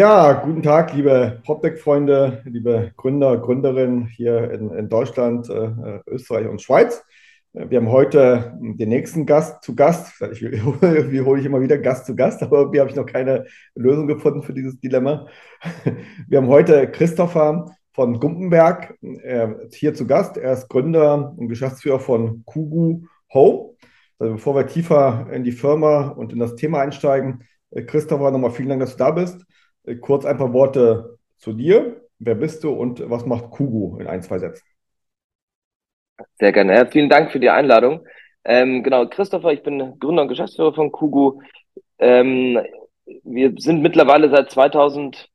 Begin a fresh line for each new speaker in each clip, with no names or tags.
Ja, guten Tag, liebe PropTech-Freunde, liebe Gründer, Gründerinnen hier in, in Deutschland, äh, Österreich und Schweiz. Wir haben heute den nächsten Gast zu Gast. Ich, irgendwie hole ich immer wieder Gast zu Gast, aber irgendwie habe ich noch keine Lösung gefunden für dieses Dilemma. Wir haben heute Christopher von Gumpenberg hier zu Gast. Er ist Gründer und Geschäftsführer von Kugu Home. Also bevor wir tiefer in die Firma und in das Thema einsteigen, Christopher, nochmal vielen Dank, dass du da bist. Äh, kurz ein paar Worte zu dir. Wer bist du und was macht Kugu in ein, zwei Sätzen?
Sehr gerne. Vielen Dank für die Einladung. Ähm, genau, Christopher, ich bin Gründer und Geschäftsführer von Kugu. Ähm, wir sind mittlerweile seit 2018,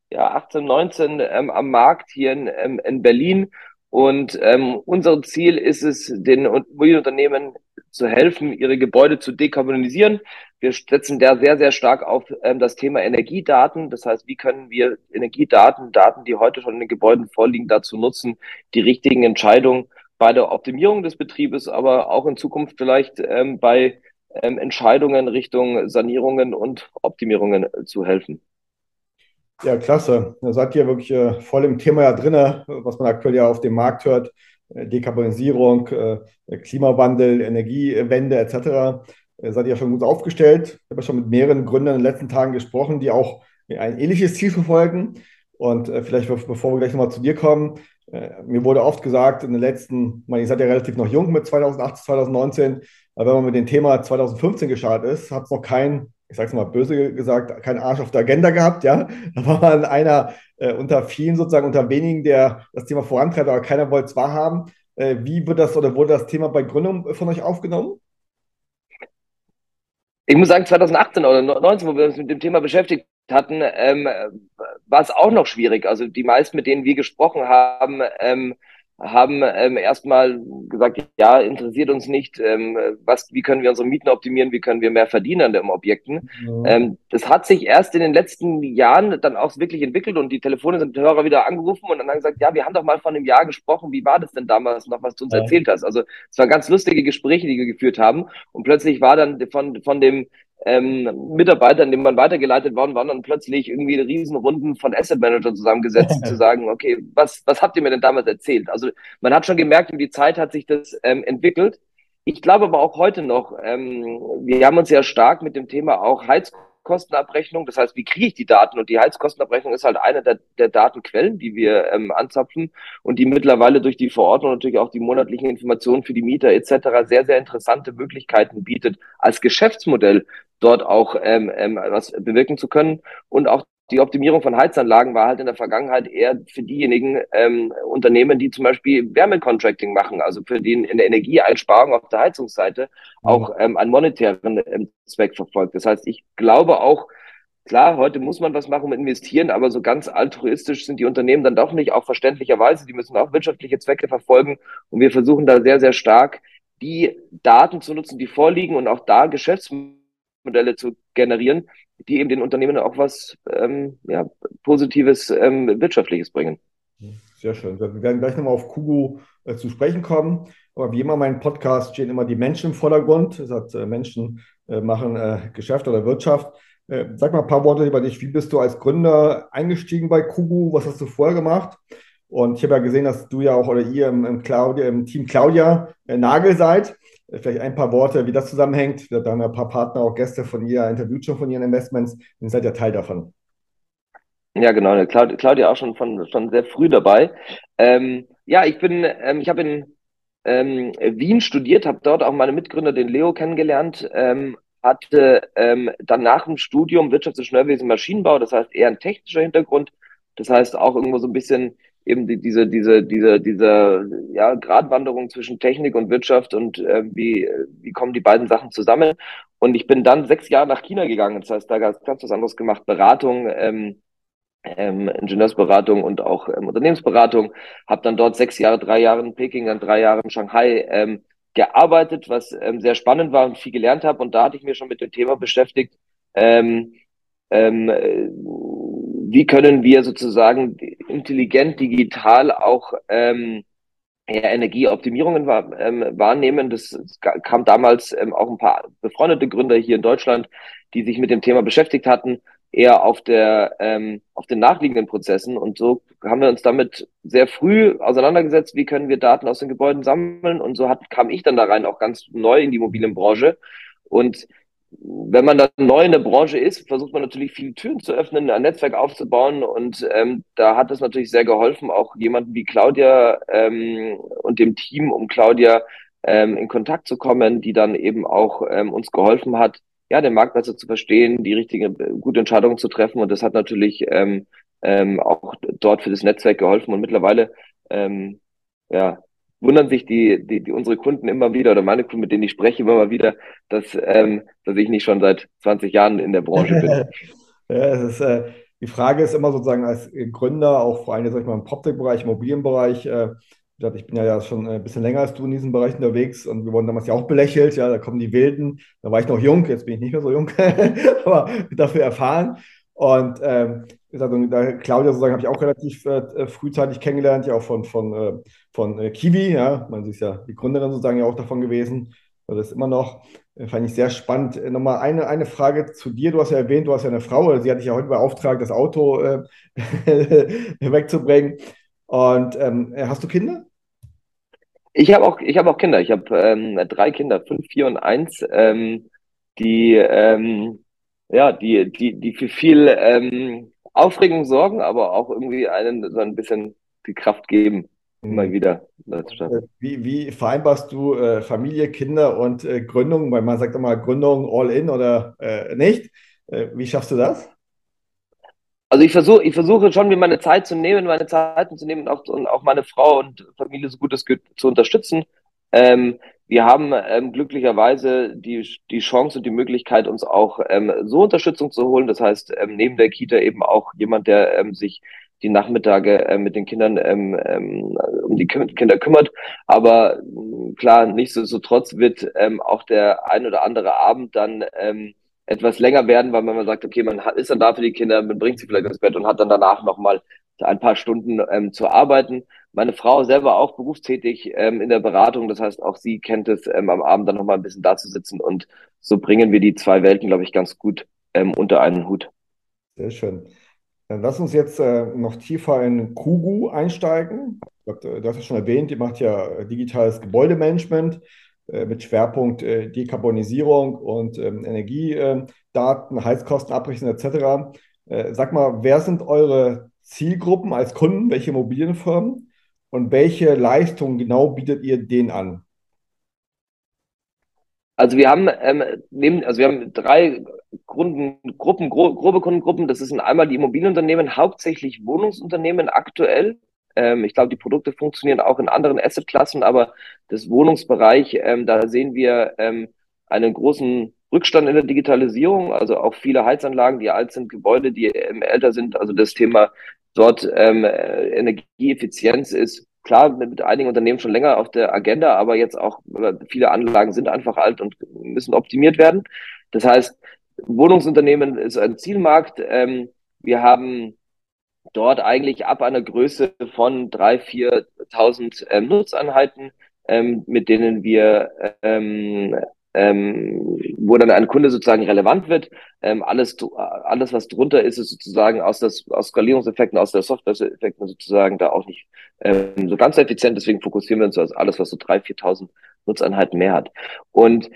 19 ähm, am Markt hier in, ähm, in Berlin und ähm, unser Ziel ist es, den Immobilienunternehmen zu helfen, ihre Gebäude zu dekarbonisieren. Wir setzen da sehr, sehr stark auf ähm, das Thema Energiedaten. Das heißt, wie können wir Energiedaten, Daten, die heute schon in den Gebäuden vorliegen, dazu nutzen, die richtigen Entscheidungen bei der Optimierung des Betriebes, aber auch in Zukunft vielleicht ähm, bei ähm, Entscheidungen Richtung Sanierungen und Optimierungen äh, zu helfen.
Ja, klasse. Da seid ihr wirklich äh, voll im Thema ja drin, was man aktuell ja auf dem Markt hört. Äh, Dekarbonisierung, äh, Klimawandel, Energiewende etc. Äh, seid ihr ja schon gut aufgestellt. Ich habe schon mit mehreren Gründern in den letzten Tagen gesprochen, die auch ein ähnliches Ziel verfolgen. Und äh, vielleicht, bevor wir gleich nochmal zu dir kommen, äh, mir wurde oft gesagt, in den letzten, ich meine, ihr seid ja relativ noch jung mit 2018, 2019, aber wenn man mit dem Thema 2015 gestartet ist, hat es noch kein ich sage es mal böse gesagt, keinen Arsch auf der Agenda gehabt, ja. Da war man einer äh, unter vielen sozusagen, unter wenigen, der das Thema vorantreibt, aber keiner wollte es wahrhaben. Äh, wie wird das oder wurde das Thema bei Gründung von euch aufgenommen?
Ich muss sagen, 2018 oder 2019, wo wir uns mit dem Thema beschäftigt hatten, ähm, war es auch noch schwierig. Also die meisten, mit denen wir gesprochen haben, ähm, haben ähm, erstmal gesagt, ja, interessiert uns nicht, ähm, was, wie können wir unsere Mieten optimieren, wie können wir mehr verdienen an den Objekten. Mhm. Ähm, das hat sich erst in den letzten Jahren dann auch wirklich entwickelt und die Telefone sind Hörer wieder angerufen und dann haben gesagt, ja, wir haben doch mal vor einem Jahr gesprochen, wie war das denn damals noch, was du uns ja. erzählt hast? Also es waren ganz lustige Gespräche, die wir geführt haben und plötzlich war dann von, von dem ähm, Mitarbeitern, denen man weitergeleitet worden, waren dann plötzlich irgendwie Riesenrunden von Asset Manager zusammengesetzt, zu sagen, okay, was, was habt ihr mir denn damals erzählt? Also man hat schon gemerkt, wie die Zeit hat sich das ähm, entwickelt. Ich glaube aber auch heute noch, ähm, wir haben uns ja stark mit dem Thema auch Heizkostenabrechnung, das heißt, wie kriege ich die Daten? Und die Heizkostenabrechnung ist halt eine der, der Datenquellen, die wir ähm, anzapfen und die mittlerweile durch die Verordnung natürlich auch die monatlichen Informationen für die Mieter etc. sehr, sehr interessante Möglichkeiten bietet, als Geschäftsmodell dort auch ähm, ähm, was bewirken zu können. Und auch die Optimierung von Heizanlagen war halt in der Vergangenheit eher für diejenigen ähm, Unternehmen, die zum Beispiel Wärmecontracting machen, also für die in der Energieeinsparung auf der Heizungsseite auch ähm, einen monetären ähm, Zweck verfolgt. Das heißt, ich glaube auch, klar, heute muss man was machen mit investieren, aber so ganz altruistisch sind die Unternehmen dann doch nicht, auch verständlicherweise. Die müssen auch wirtschaftliche Zwecke verfolgen. Und wir versuchen da sehr, sehr stark, die Daten zu nutzen, die vorliegen und auch da Geschäftsmodelle Modelle zu generieren, die eben den Unternehmen auch was ähm, ja, Positives, ähm, Wirtschaftliches bringen.
Sehr schön. Wir werden gleich nochmal auf Kugu äh, zu sprechen kommen. Aber wie immer in meinem Podcast stehen immer die Menschen im Vordergrund. Das heißt, äh, Menschen äh, machen äh, Geschäft oder Wirtschaft. Äh, sag mal ein paar Worte über dich. Wie bist du als Gründer eingestiegen bei Kugu? Was hast du vorher gemacht? Und ich habe ja gesehen, dass du ja auch oder ihr im, im, Claudia, im Team Claudia äh, Nagel seid. Vielleicht ein paar Worte, wie das zusammenhängt. Wir haben ja ein paar Partner, auch Gäste von ihr, interviewt schon von ihren Investments. Ihr seid ja Teil davon.
Ja, genau. Claudia auch schon von schon sehr früh dabei. Ähm, ja, ich bin, ähm, ich habe in ähm, Wien studiert, habe dort auch meine Mitgründer, den Leo, kennengelernt. Ähm, hatte ähm, dann nach dem Studium Wirtschafts- und Schnellwesen Maschinenbau, das heißt eher ein technischer Hintergrund. Das heißt auch irgendwo so ein bisschen eben die, diese, diese, diese, diese ja, Gratwanderung zwischen Technik und Wirtschaft und äh, wie, wie kommen die beiden Sachen zusammen. Und ich bin dann sechs Jahre nach China gegangen. Das heißt, da ganz, ganz was anderes gemacht. Beratung, ähm, ähm, Ingenieursberatung und auch ähm, Unternehmensberatung. Habe dann dort sechs Jahre, drei Jahre in Peking, dann drei Jahre in Shanghai ähm, gearbeitet, was ähm, sehr spannend war und viel gelernt habe. Und da hatte ich mir schon mit dem Thema beschäftigt. Ähm, ähm, wie können wir sozusagen intelligent digital auch ähm, Energieoptimierungen wahr, ähm, wahrnehmen. Das kam damals ähm, auch ein paar befreundete Gründer hier in Deutschland, die sich mit dem Thema beschäftigt hatten. eher auf der ähm, auf den nachliegenden Prozessen. Und so haben wir uns damit sehr früh auseinandergesetzt, wie können wir Daten aus den Gebäuden sammeln. Und so hat, kam ich dann da rein, auch ganz neu in die Immobilienbranche. Und wenn man dann neu in der Branche ist, versucht man natürlich viele Türen zu öffnen, ein Netzwerk aufzubauen. Und ähm, da hat es natürlich sehr geholfen, auch jemanden wie Claudia ähm, und dem Team um Claudia ähm, in Kontakt zu kommen, die dann eben auch ähm, uns geholfen hat, ja, den Markt besser zu verstehen, die richtige, gute Entscheidungen zu treffen. Und das hat natürlich ähm, ähm, auch dort für das Netzwerk geholfen. Und mittlerweile ähm, ja, wundern sich die, die, die unsere Kunden immer wieder oder meine Kunden, mit denen ich spreche, immer mal wieder, dass, ähm, dass ich nicht schon seit 20 Jahren in der Branche bin.
ja, es ist, äh, die Frage ist immer sozusagen als Gründer, auch vor allem sag ich mal, im PropTech-Bereich, Immobilienbereich, äh, ich bin ja schon ein bisschen länger als du in diesem Bereich unterwegs und wir wurden damals ja auch belächelt. Ja, da kommen die Wilden. Da war ich noch jung, jetzt bin ich nicht mehr so jung, aber dafür erfahren. Und ähm, also, da Claudia sozusagen habe ich auch relativ äh, frühzeitig kennengelernt, ja auch von, von, äh, von äh, Kiwi, ja, man ist ja die Gründerin sozusagen ja auch davon gewesen, oder ist immer noch, äh, fand ich sehr spannend. Äh, nochmal eine, eine Frage zu dir, du hast ja erwähnt, du hast ja eine Frau, sie hat dich ja heute beauftragt, das Auto äh, wegzubringen. Und ähm, hast du Kinder?
Ich habe auch, habe auch Kinder. Ich habe ähm, drei Kinder, fünf, vier und eins, ähm, die ähm, ja, die, die, die für viel ähm, Aufregung sorgen, aber auch irgendwie einen so ein bisschen die Kraft geben, immer mhm. wieder.
Wie, wie vereinbarst du äh, Familie, Kinder und äh, Gründung? Weil man sagt immer Gründung all in oder äh, nicht. Äh, wie schaffst du das?
Also ich versuche, ich versuche schon, mir meine Zeit zu nehmen, meine Zeiten zu nehmen und auch, und auch meine Frau und Familie so gut es geht zu unterstützen. Ähm, wir haben ähm, glücklicherweise die, die Chance und die Möglichkeit, uns auch ähm, so Unterstützung zu holen. Das heißt, ähm, neben der Kita eben auch jemand, der ähm, sich die Nachmittage äh, mit den Kindern ähm, ähm, um die Kinder kümmert. Aber äh, klar, nichtsdestotrotz wird ähm, auch der ein oder andere Abend dann ähm, etwas länger werden, weil man sagt, okay, man ist dann da für die Kinder, man bringt sie vielleicht ins Bett und hat dann danach nochmal ein paar Stunden ähm, zu arbeiten. Meine Frau selber auch berufstätig ähm, in der Beratung, das heißt, auch sie kennt es, ähm, am Abend dann nochmal ein bisschen da zu sitzen und so bringen wir die zwei Welten, glaube ich, ganz gut ähm, unter einen Hut.
Sehr schön. Dann lass uns jetzt äh, noch tiefer in Kugu einsteigen. Du hast ja schon erwähnt, die macht ja digitales Gebäudemanagement äh, mit Schwerpunkt äh, Dekarbonisierung und ähm, Energiedaten, Heizkostenabrechnung etc. Äh, sag mal, wer sind eure Zielgruppen als Kunden, welche Immobilienfirmen und welche Leistungen genau bietet ihr denen an?
Also wir haben ähm, neben, also wir haben drei Gruppen, Gruppen, gro grobe Kundengruppen. Das sind einmal die Immobilienunternehmen, hauptsächlich Wohnungsunternehmen aktuell. Ähm, ich glaube, die Produkte funktionieren auch in anderen Assetklassen, aber das Wohnungsbereich, ähm, da sehen wir ähm, einen großen Rückstand in der Digitalisierung, also auch viele Heizanlagen, die alt sind, Gebäude, die ähm, älter sind. Also das Thema dort ähm, Energieeffizienz ist klar mit einigen Unternehmen schon länger auf der Agenda, aber jetzt auch äh, viele Anlagen sind einfach alt und müssen optimiert werden. Das heißt, Wohnungsunternehmen ist ein Zielmarkt. Ähm, wir haben dort eigentlich ab einer Größe von drei, 4.000 ähm, Nutzeinheiten, ähm, mit denen wir ähm, ähm, wo dann ein Kunde sozusagen relevant wird. Ähm, alles, alles, was drunter ist, ist sozusagen aus, das, aus Skalierungseffekten, aus der Software-Effekten sozusagen da auch nicht ähm, so ganz effizient. Deswegen fokussieren wir uns auf alles, was so 3.000, 4.000 Nutzeinheiten mehr hat. Und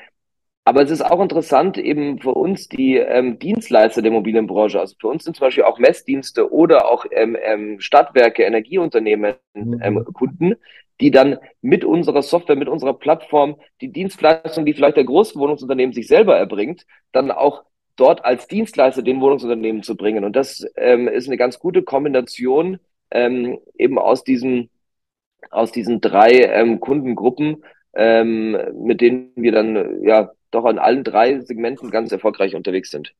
aber es ist auch interessant, eben für uns die ähm, Dienstleister der Immobilienbranche, also für uns sind zum Beispiel auch Messdienste oder auch ähm, ähm, Stadtwerke, Energieunternehmen mhm. ähm, Kunden, die dann mit unserer Software, mit unserer Plattform die Dienstleistung, die vielleicht der Großwohnungsunternehmen sich selber erbringt, dann auch dort als Dienstleister den Wohnungsunternehmen zu bringen. Und das ähm, ist eine ganz gute Kombination ähm, eben aus diesen, aus diesen drei ähm, Kundengruppen, ähm, mit denen wir dann ja doch an allen drei Segmenten ganz erfolgreich unterwegs sind.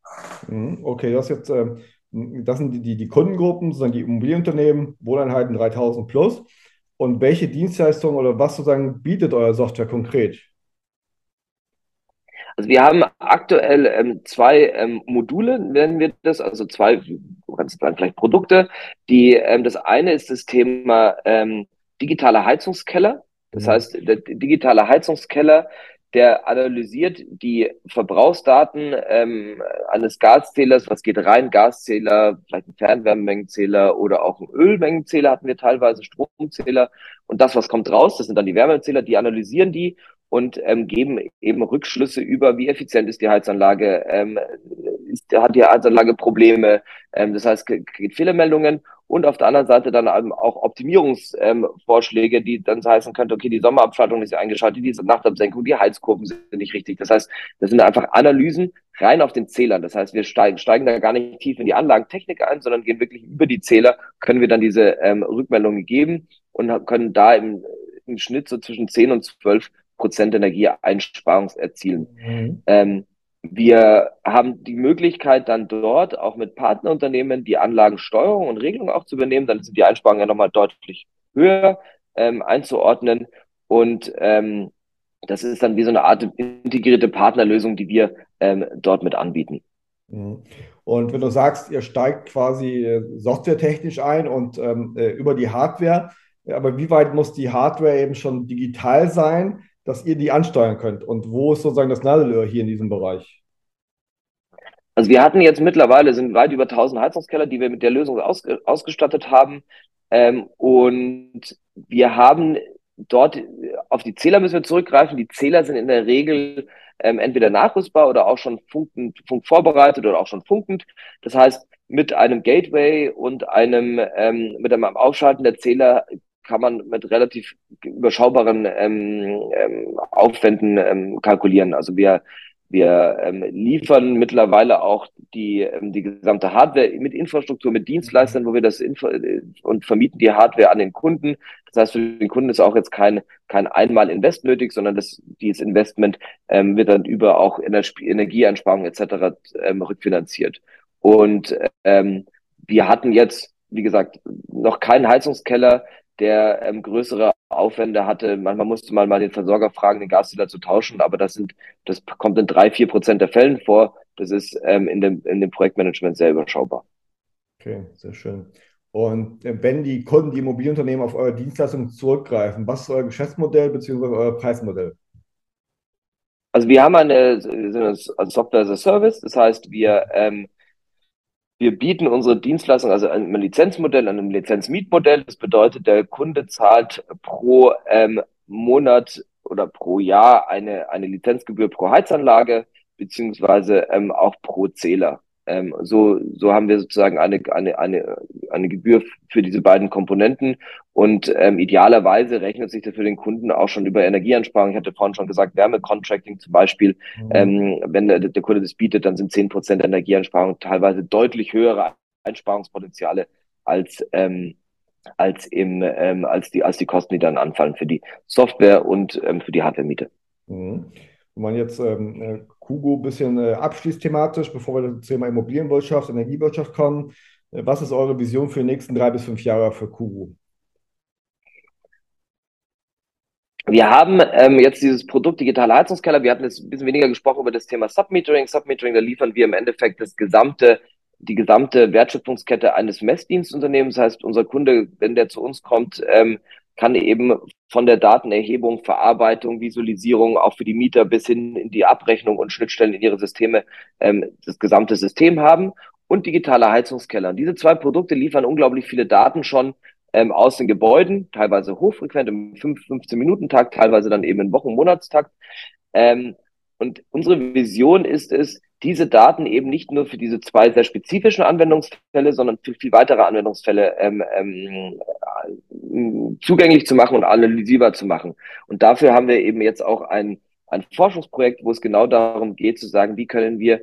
Mhm, okay, du hast jetzt, äh, das sind die, die, die Kundengruppen, sozusagen die Immobilienunternehmen, Wohneinheiten 3000 plus. Und welche Dienstleistungen oder was sozusagen bietet euer Software konkret?
Also wir haben aktuell ähm, zwei ähm, Module, nennen wir das, also zwei, ganz vielleicht Produkte. Die, ähm, das eine ist das Thema ähm, digitaler Heizungskeller. Das mhm. heißt, der digitale Heizungskeller, der analysiert die Verbrauchsdaten ähm, eines Gaszählers, was geht rein, Gaszähler, vielleicht ein Fernwärmemengenzähler oder auch ein Ölmengenzähler hatten wir teilweise, Stromzähler. Und das, was kommt raus, das sind dann die Wärmezähler, die analysieren die und ähm, geben eben Rückschlüsse über, wie effizient ist die Heizanlage, ähm, ist, hat die Heizanlage Probleme, ähm, das heißt, gibt Fehlermeldungen und auf der anderen Seite dann auch Optimierungsvorschläge, ähm, die dann heißen könnte, okay, die Sommerabschaltung ist eingeschaltet, die Nachtabsenkung, die Heizkurven sind nicht richtig. Das heißt, das sind einfach Analysen rein auf den Zählern. Das heißt, wir steigen, steigen da gar nicht tief in die Anlagentechnik ein, sondern gehen wirklich über die Zähler, können wir dann diese ähm, Rückmeldungen geben und können da im, im Schnitt so zwischen 10 und 12 Prozent Energieeinsparung erzielen. Mhm. Ähm, wir haben die Möglichkeit dann dort auch mit Partnerunternehmen die Anlagensteuerung und Regelung auch zu übernehmen. Dann sind die Einsparungen ja nochmal deutlich höher ähm, einzuordnen. Und ähm, das ist dann wie so eine Art integrierte Partnerlösung, die wir ähm, dort mit anbieten.
Mhm. Und wenn du sagst, ihr steigt quasi äh, softwaretechnisch ein und ähm, äh, über die Hardware, aber wie weit muss die Hardware eben schon digital sein, dass ihr die ansteuern könnt? Und wo ist sozusagen das Nadelöhr hier in diesem Bereich?
Also wir hatten jetzt mittlerweile sind weit über 1000 Heizungskeller, die wir mit der Lösung ausge, ausgestattet haben. Ähm, und wir haben dort auf die Zähler müssen wir zurückgreifen. Die Zähler sind in der Regel ähm, entweder nachrüstbar oder auch schon funkend, funkvorbereitet oder auch schon funkend. Das heißt, mit einem Gateway und einem ähm, mit einem Aufschalten der Zähler kann man mit relativ überschaubaren ähm, ähm, Aufwänden ähm, kalkulieren. Also wir wir ähm, liefern mittlerweile auch die, ähm, die gesamte Hardware mit Infrastruktur, mit Dienstleistern, wo wir das Info äh, und vermieten die Hardware an den Kunden. Das heißt, für den Kunden ist auch jetzt kein, kein Einmal-Invest nötig, sondern das, dieses Investment ähm, wird dann über auch Energieeinsparung etc. Ähm, rückfinanziert. Und ähm, wir hatten jetzt, wie gesagt, noch keinen Heizungskeller, der ähm, größere Aufwände hatte. Manchmal musste man mal den Versorger fragen, den Gaszähler zu tauschen, aber das sind, das kommt in drei, vier Prozent der Fällen vor. Das ist ähm, in, dem, in dem Projektmanagement sehr überschaubar.
Okay, sehr schön. Und äh, wenn die Kunden, die Immobilienunternehmen auf eure Dienstleistungen zurückgreifen, was ist euer Geschäftsmodell bzw. euer Preismodell?
Also wir haben eine, eine Software as a Service, das heißt, wir ähm, wir bieten unsere Dienstleistung also an einem Lizenzmodell, an einem Lizenzmietmodell. Das bedeutet, der Kunde zahlt pro ähm, Monat oder pro Jahr eine, eine Lizenzgebühr pro Heizanlage, beziehungsweise ähm, auch pro Zähler. Ähm, so, so haben wir sozusagen eine, eine, eine, eine Gebühr für diese beiden Komponenten. Und ähm, idealerweise rechnet sich das für den Kunden auch schon über Energieeinsparung. Ich hatte vorhin schon gesagt, Wärmecontracting zum Beispiel. Mhm. Ähm, wenn der, der Kunde das bietet, dann sind zehn Prozent Energieeinsparung teilweise deutlich höhere Einsparungspotenziale als, ähm, als, im, ähm, als, die, als die Kosten, die dann anfallen für die Software und ähm, für die Hardware-Miete.
Mhm. Wenn man jetzt ähm, Kugo ein bisschen äh, abschließt thematisch, bevor wir zum Thema Immobilienwirtschaft, Energiewirtschaft kommen, äh, was ist eure Vision für die nächsten drei bis fünf Jahre für Kugo?
Wir haben ähm, jetzt dieses Produkt digitale Heizungskeller. Wir hatten jetzt ein bisschen weniger gesprochen über das Thema Submetering. Submetering, da liefern wir im Endeffekt das gesamte, die gesamte Wertschöpfungskette eines Messdienstunternehmens. Das heißt, unser Kunde, wenn der zu uns kommt, ähm, kann eben von der Datenerhebung, Verarbeitung, Visualisierung auch für die Mieter bis hin in die Abrechnung und Schnittstellen in ihre Systeme ähm, das gesamte System haben und digitale Heizungskeller. Diese zwei Produkte liefern unglaublich viele Daten schon ähm, aus den Gebäuden, teilweise hochfrequent im 15-Minuten-Takt, teilweise dann eben im Wochen-, Monatstakt. Ähm, und unsere Vision ist es, diese Daten eben nicht nur für diese zwei sehr spezifischen Anwendungsfälle, sondern für viel weitere Anwendungsfälle ähm, ähm, zugänglich zu machen und analysierbar zu machen. Und dafür haben wir eben jetzt auch ein, ein Forschungsprojekt, wo es genau darum geht zu sagen, wie können wir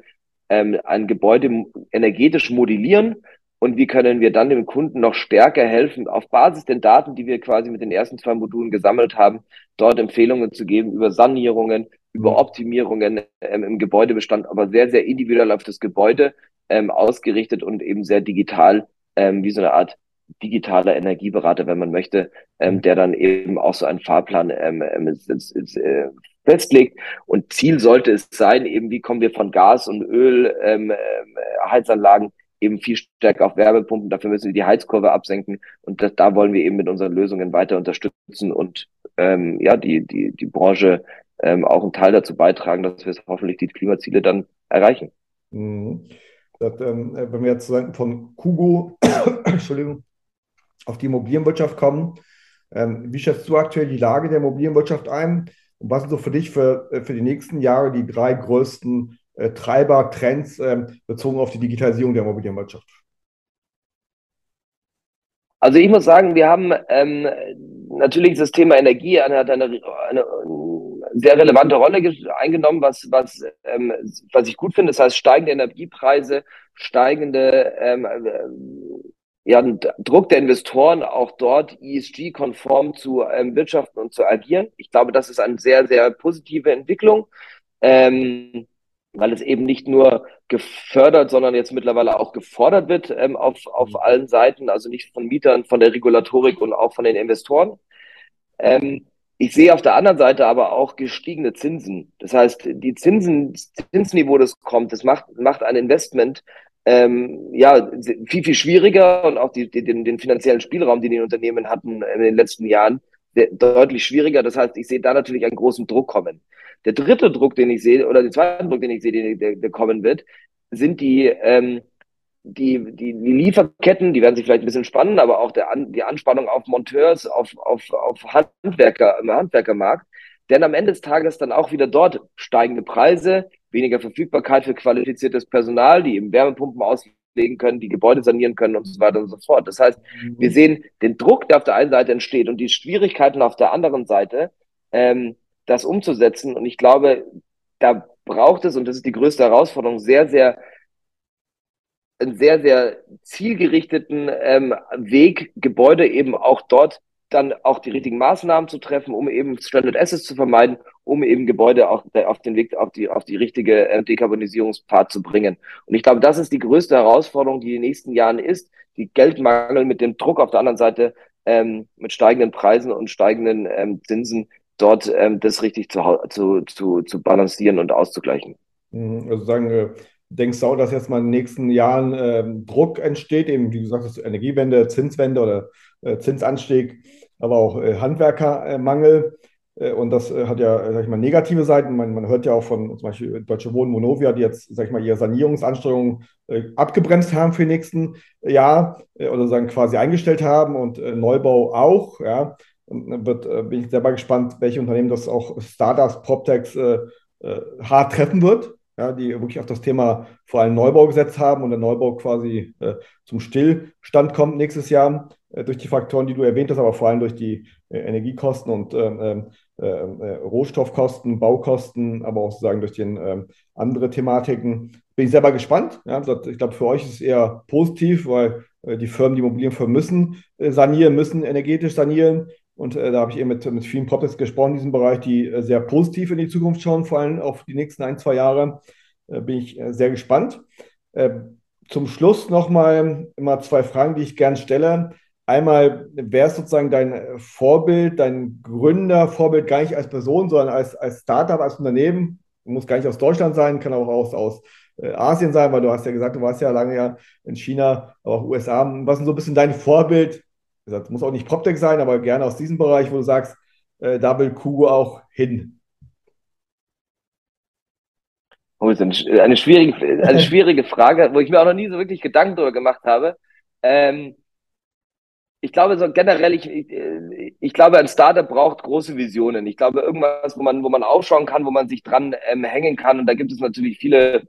ähm, ein Gebäude energetisch modellieren und wie können wir dann dem Kunden noch stärker helfen, auf Basis der Daten, die wir quasi mit den ersten zwei Modulen gesammelt haben, dort Empfehlungen zu geben über Sanierungen, über mhm. Optimierungen ähm, im Gebäudebestand, aber sehr, sehr individuell auf das Gebäude ähm, ausgerichtet und eben sehr digital, ähm, wie so eine Art digitaler Energieberater, wenn man möchte, ähm, der dann eben auch so einen Fahrplan ähm, ähm, äh, festlegt. Und Ziel sollte es sein, eben wie kommen wir von Gas und Öl, ähm, äh, Heizanlagen eben viel stärker auf Wärmepumpen. Dafür müssen wir die Heizkurve absenken. Und das, da wollen wir eben mit unseren Lösungen weiter unterstützen und ähm, ja, die, die, die Branche ähm, auch einen Teil dazu beitragen, dass wir hoffentlich die Klimaziele dann erreichen.
Mhm. Das, ähm, wenn wir jetzt von Kugo, Entschuldigung, auf die Immobilienwirtschaft kommen, ähm, wie schätzt du aktuell die Lage der Immobilienwirtschaft ein? Und was sind so für dich für, äh, für die nächsten Jahre die drei größten äh, Treiber, Trends äh, bezogen auf die Digitalisierung der Immobilienwirtschaft?
Also ich muss sagen, wir haben ähm, natürlich das Thema Energie hat eine, eine, eine sehr relevante Rolle eingenommen, was, was, ähm, was ich gut finde. Das heißt, steigende Energiepreise, steigende ähm, äh, ja, Druck der Investoren auch dort ESG-konform zu ähm, wirtschaften und zu agieren. Ich glaube, das ist eine sehr, sehr positive Entwicklung, ähm, weil es eben nicht nur gefördert, sondern jetzt mittlerweile auch gefordert wird ähm, auf, auf mhm. allen Seiten, also nicht von Mietern, von der Regulatorik und auch von den Investoren. Ähm, ich sehe auf der anderen Seite aber auch gestiegene Zinsen. Das heißt, die Zinsen, das Zinsniveau, das kommt, das macht, macht ein Investment ähm, ja, viel, viel schwieriger und auch die, die, den, den finanziellen Spielraum, den die Unternehmen hatten in den letzten Jahren, deutlich schwieriger. Das heißt, ich sehe da natürlich einen großen Druck kommen. Der dritte Druck, den ich sehe, oder den zweiten Druck, den ich sehe, der, der kommen wird, sind die, ähm, die, die, die Lieferketten, die werden sich vielleicht ein bisschen spannen, aber auch der, die Anspannung auf Monteurs, auf, auf, auf Handwerker im Handwerkermarkt. Denn am Ende des Tages dann auch wieder dort steigende Preise, weniger Verfügbarkeit für qualifiziertes Personal, die eben Wärmepumpen auslegen können, die Gebäude sanieren können und so weiter und so fort. Das heißt, mhm. wir sehen den Druck, der auf der einen Seite entsteht und die Schwierigkeiten auf der anderen Seite, ähm, das umzusetzen. Und ich glaube, da braucht es, und das ist die größte Herausforderung, sehr, sehr einen sehr, sehr zielgerichteten ähm, Weg, Gebäude eben auch dort dann auch die richtigen Maßnahmen zu treffen, um eben Stranded Assets zu vermeiden, um eben Gebäude auch auf den Weg auf die auf die richtige äh, Dekarbonisierungspart zu bringen. Und ich glaube, das ist die größte Herausforderung, die in den nächsten Jahren ist, die Geldmangel mit dem Druck auf der anderen Seite ähm, mit steigenden Preisen und steigenden ähm, Zinsen dort ähm, das richtig zu, zu, zu, zu balancieren und auszugleichen.
Mhm, also sagen, äh, denkst du auch, dass jetzt mal in den nächsten Jahren ähm, Druck entsteht, eben wie du sagst, Energiewende, Zinswende oder äh, Zinsanstieg, aber auch äh, Handwerkermangel. Äh, und das äh, hat ja, sag ich mal, negative Seiten. Man, man, hört ja auch von zum Beispiel Deutsche Wohnen, Monovia, die jetzt, sag ich mal, ihre Sanierungsanstrengungen äh, abgebremst haben für nächsten Jahr oder sagen quasi eingestellt haben und Neubau auch. Ja. Und wird, bin ich mal gespannt, welche Unternehmen das auch Startups, PropTechs hart treffen wird ja, die wirklich auf das Thema vor allem Neubau gesetzt haben und der Neubau quasi äh, zum Stillstand kommt nächstes Jahr äh, durch die Faktoren, die du erwähnt hast, aber vor allem durch die äh, Energiekosten und ähm, ähm, ähm, äh, Rohstoffkosten, Baukosten, aber auch sozusagen durch den ähm, andere Thematiken. Bin ich selber gespannt. Ja, ich glaube, für euch ist es eher positiv, weil äh, die Firmen, die Immobilienfirmen müssen äh, sanieren, müssen energetisch sanieren. Und äh, da habe ich eben mit, mit vielen Props gesprochen in diesem Bereich, die äh, sehr positiv in die Zukunft schauen, vor allem auf die nächsten ein, zwei Jahre. Äh, bin ich äh, sehr gespannt. Äh, zum Schluss nochmal immer zwei Fragen, die ich gern stelle. Einmal, wer ist sozusagen dein Vorbild, dein Gründervorbild, gar nicht als Person, sondern als, als Startup, als Unternehmen? Muss gar nicht aus Deutschland sein, kann auch aus, aus äh, Asien sein, weil du hast ja gesagt, du warst ja lange ja in China, aber auch USA. Was ist so ein bisschen dein Vorbild, gesagt, muss auch nicht PropTech sein, aber gerne aus diesem Bereich, wo du sagst, äh, da will Kugo auch hin.
Oh, ist eine schwierige, eine schwierige Frage, wo ich mir auch noch nie so wirklich Gedanken darüber gemacht habe. Ähm, ich glaube so generell, ich, ich, ich, glaube, ein Startup braucht große Visionen. Ich glaube, irgendwas, wo man, wo man aufschauen kann, wo man sich dran ähm, hängen kann. Und da gibt es natürlich viele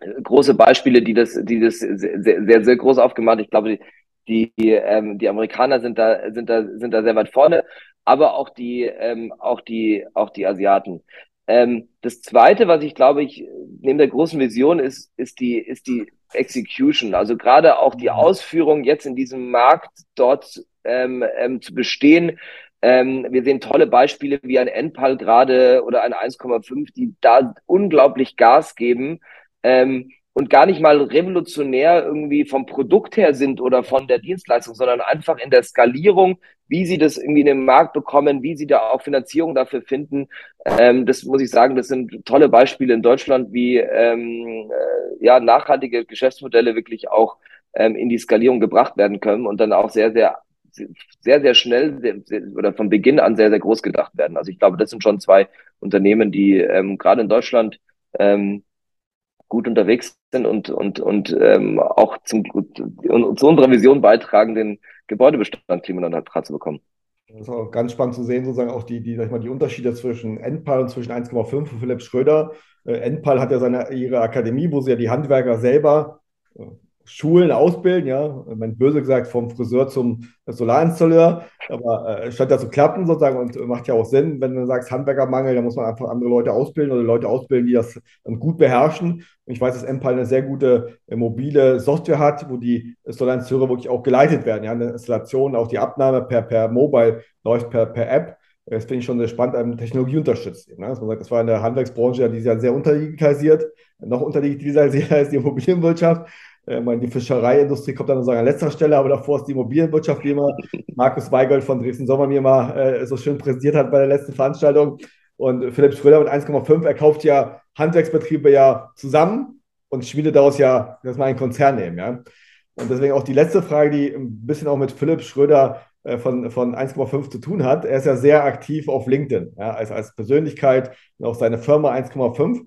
äh, große Beispiele, die das, die das sehr, sehr, sehr groß aufgemacht. Ich glaube, die, ähm, die Amerikaner sind da, sind da, sind da sehr weit vorne, aber auch die, ähm, auch die, auch die Asiaten. Ähm, das zweite, was ich glaube ich neben der großen Vision ist, ist die, ist die Execution. Also gerade auch die mhm. Ausführung jetzt in diesem Markt dort ähm, ähm, zu bestehen. Ähm, wir sehen tolle Beispiele wie ein Enpal gerade oder ein 1,5, die da unglaublich Gas geben. Ähm, und gar nicht mal revolutionär irgendwie vom Produkt her sind oder von der Dienstleistung, sondern einfach in der Skalierung, wie sie das irgendwie in den Markt bekommen, wie sie da auch Finanzierung dafür finden. Ähm, das muss ich sagen, das sind tolle Beispiele in Deutschland, wie ähm, äh, ja nachhaltige Geschäftsmodelle wirklich auch ähm, in die Skalierung gebracht werden können und dann auch sehr, sehr sehr, sehr schnell oder von Beginn an sehr, sehr groß gedacht werden. Also ich glaube, das sind schon zwei Unternehmen, die ähm, gerade in Deutschland ähm, gut unterwegs sind und, und, und ähm, auch zum, zu unserer Vision beitragen, den Gebäudebestand klimaneutral zu bekommen.
Das ist auch ganz spannend zu sehen, sozusagen auch die, die, sag ich mal, die Unterschiede zwischen Endpal und zwischen 1,5 von Philipp Schröder. Äh, Endpal hat ja seine, ihre Akademie, wo sie ja die Handwerker selber äh, Schulen ausbilden, ja, mein böse gesagt, vom Friseur zum Solarinstalleur, aber äh, scheint ja zu klappen sozusagen und macht ja auch Sinn, wenn du sagst Handwerkermangel, dann muss man einfach andere Leute ausbilden oder Leute ausbilden, die das dann gut beherrschen. Und ich weiß, dass Empal eine sehr gute äh, mobile Software hat, wo die Solarinstallateure wirklich auch geleitet werden. Ja, eine Installation, auch die Abnahme per, per Mobile läuft per, per App. Das finde ich schon sehr spannend, eine Technologie unterstützt. Ne? Dass man sagt, das war in der Handwerksbranche, die ist ja sehr unterdigitalisiert, noch unterdigitalisiert als die Immobilienwirtschaft. Äh, meine, die Fischereiindustrie kommt dann sozusagen an letzter Stelle, aber davor ist die Immobilienwirtschaft, wie immer Markus Weigold von Dresden Sommer mir mal äh, so schön präsentiert hat bei der letzten Veranstaltung. Und Philipp Schröder mit 1,5, er kauft ja Handwerksbetriebe ja zusammen und schmiedet daraus ja, dass wir einen Konzern nehmen. Ja? Und deswegen auch die letzte Frage, die ein bisschen auch mit Philipp Schröder äh, von, von 1,5 zu tun hat. Er ist ja sehr aktiv auf LinkedIn, ja, als, als Persönlichkeit und auch seine Firma 1,5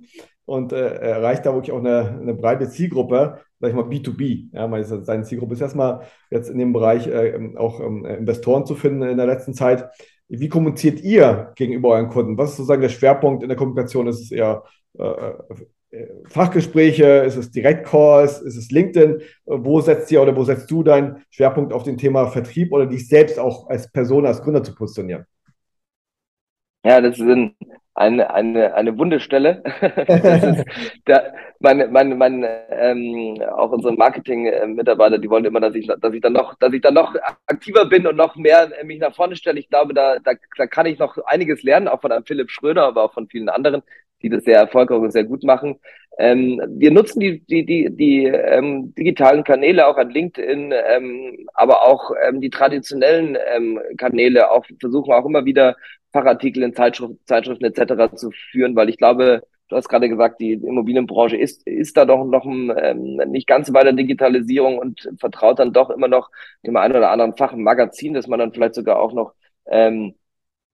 und äh, erreicht da wirklich auch eine, eine breite Zielgruppe sag ich mal, B2B. Ja, weil seine Zielgruppe ist erstmal jetzt in dem Bereich äh, auch ähm, Investoren zu finden in der letzten Zeit. Wie kommuniziert ihr gegenüber euren Kunden? Was ist sozusagen der Schwerpunkt in der Kommunikation? Ist es eher äh, äh Fachgespräche? Ist es Direktcalls? Ist es LinkedIn? Wo setzt ihr oder wo setzt du deinen Schwerpunkt auf den Thema Vertrieb oder dich selbst auch als Person, als Gründer zu positionieren?
Ja, das ein, eine, eine, eine Wundestelle. da, meine, meine, meine, ähm, auch unsere Marketing-Mitarbeiter, die wollen immer, dass ich, dass ich dann noch, dass ich dann noch aktiver bin und noch mehr mich nach vorne stelle. Ich glaube, da, da, da kann ich noch einiges lernen, auch von einem Philipp Schröder, aber auch von vielen anderen, die das sehr erfolgreich und sehr gut machen. Ähm, wir nutzen die, die, die, die ähm, digitalen Kanäle auch an LinkedIn, ähm, aber auch ähm, die traditionellen ähm, Kanäle, auch versuchen auch immer wieder Fachartikel in Zeitschriften, Zeitschriften etc. zu führen, weil ich glaube, du hast gerade gesagt, die Immobilienbranche ist, ist da doch noch ähm, nicht ganz bei der Digitalisierung und vertraut dann doch immer noch dem einen oder anderen Fach im Magazin, dass man dann vielleicht sogar auch noch ähm,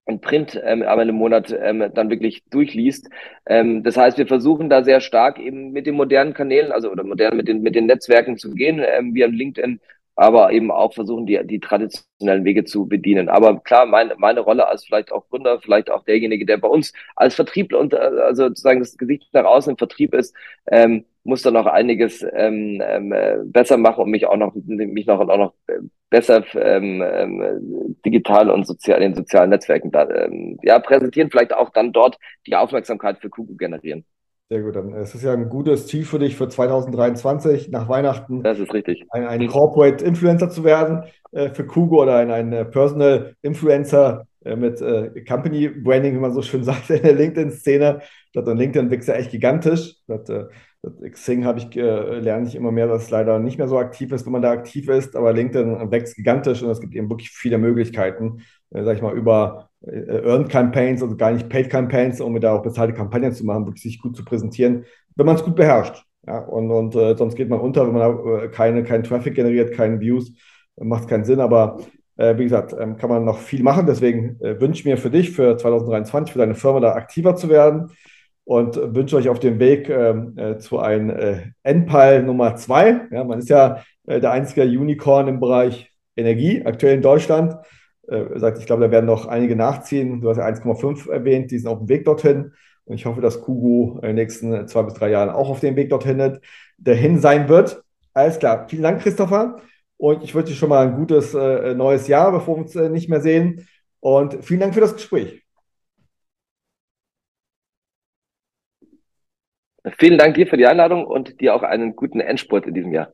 in Print ähm, einmal im Monat ähm, dann wirklich durchliest. Ähm, das heißt, wir versuchen da sehr stark eben mit den modernen Kanälen, also oder modern mit den mit den Netzwerken zu gehen, ähm, wie an LinkedIn aber eben auch versuchen, die, die traditionellen Wege zu bedienen. Aber klar, meine, meine Rolle als vielleicht auch Gründer, vielleicht auch derjenige, der bei uns als Vertriebler und also sozusagen das Gesicht nach außen im Vertrieb ist, ähm, muss da noch einiges ähm, ähm, besser machen und mich auch noch mich noch auch noch besser ähm, ähm, digital und sozial in sozialen Netzwerken da, ähm, ja präsentieren, vielleicht auch dann dort die Aufmerksamkeit für Kuku generieren.
Sehr gut, dann ist es ja ein gutes Ziel für dich für 2023 nach Weihnachten.
Das ist richtig.
Ein, ein Corporate Influencer zu werden äh, für Kugo oder ein, ein äh, Personal Influencer äh, mit äh, Company Branding, wie man so schön sagt in der LinkedIn-Szene. LinkedIn wächst ja echt gigantisch. Das, äh, das Xing habe ich äh, lerne ich immer mehr, dass es leider nicht mehr so aktiv ist, wenn man da aktiv ist, aber LinkedIn wächst gigantisch und es gibt eben wirklich viele Möglichkeiten, äh, sag ich mal, über Earned Campaigns, also gar nicht Paid Campaigns, um da auch bezahlte Kampagnen zu machen, wirklich sich gut zu präsentieren, wenn man es gut beherrscht. Ja, und und äh, sonst geht man unter, wenn man äh, keine, keinen Traffic generiert, keinen Views, macht keinen Sinn. Aber äh, wie gesagt, ähm, kann man noch viel machen. Deswegen äh, wünsche ich mir für dich, für 2023, für deine Firma da aktiver zu werden und wünsche euch auf dem Weg ähm, äh, zu einem äh, Endpal Nummer zwei. Ja, man ist ja der einzige Unicorn im Bereich Energie, aktuell in Deutschland äh, sagt, ich glaube, da werden noch einige nachziehen. Du hast ja 1,5 erwähnt, die sind auf dem Weg dorthin. Und ich hoffe, dass Kugu in den nächsten zwei bis drei Jahren auch auf dem Weg dorthin dahin sein wird. Alles klar. Vielen Dank, Christopher. Und ich wünsche dir schon mal ein gutes äh, neues Jahr, bevor wir uns äh, nicht mehr sehen. Und vielen Dank für das Gespräch.
Vielen Dank dir für die Einladung und dir auch einen guten Endspurt in diesem Jahr.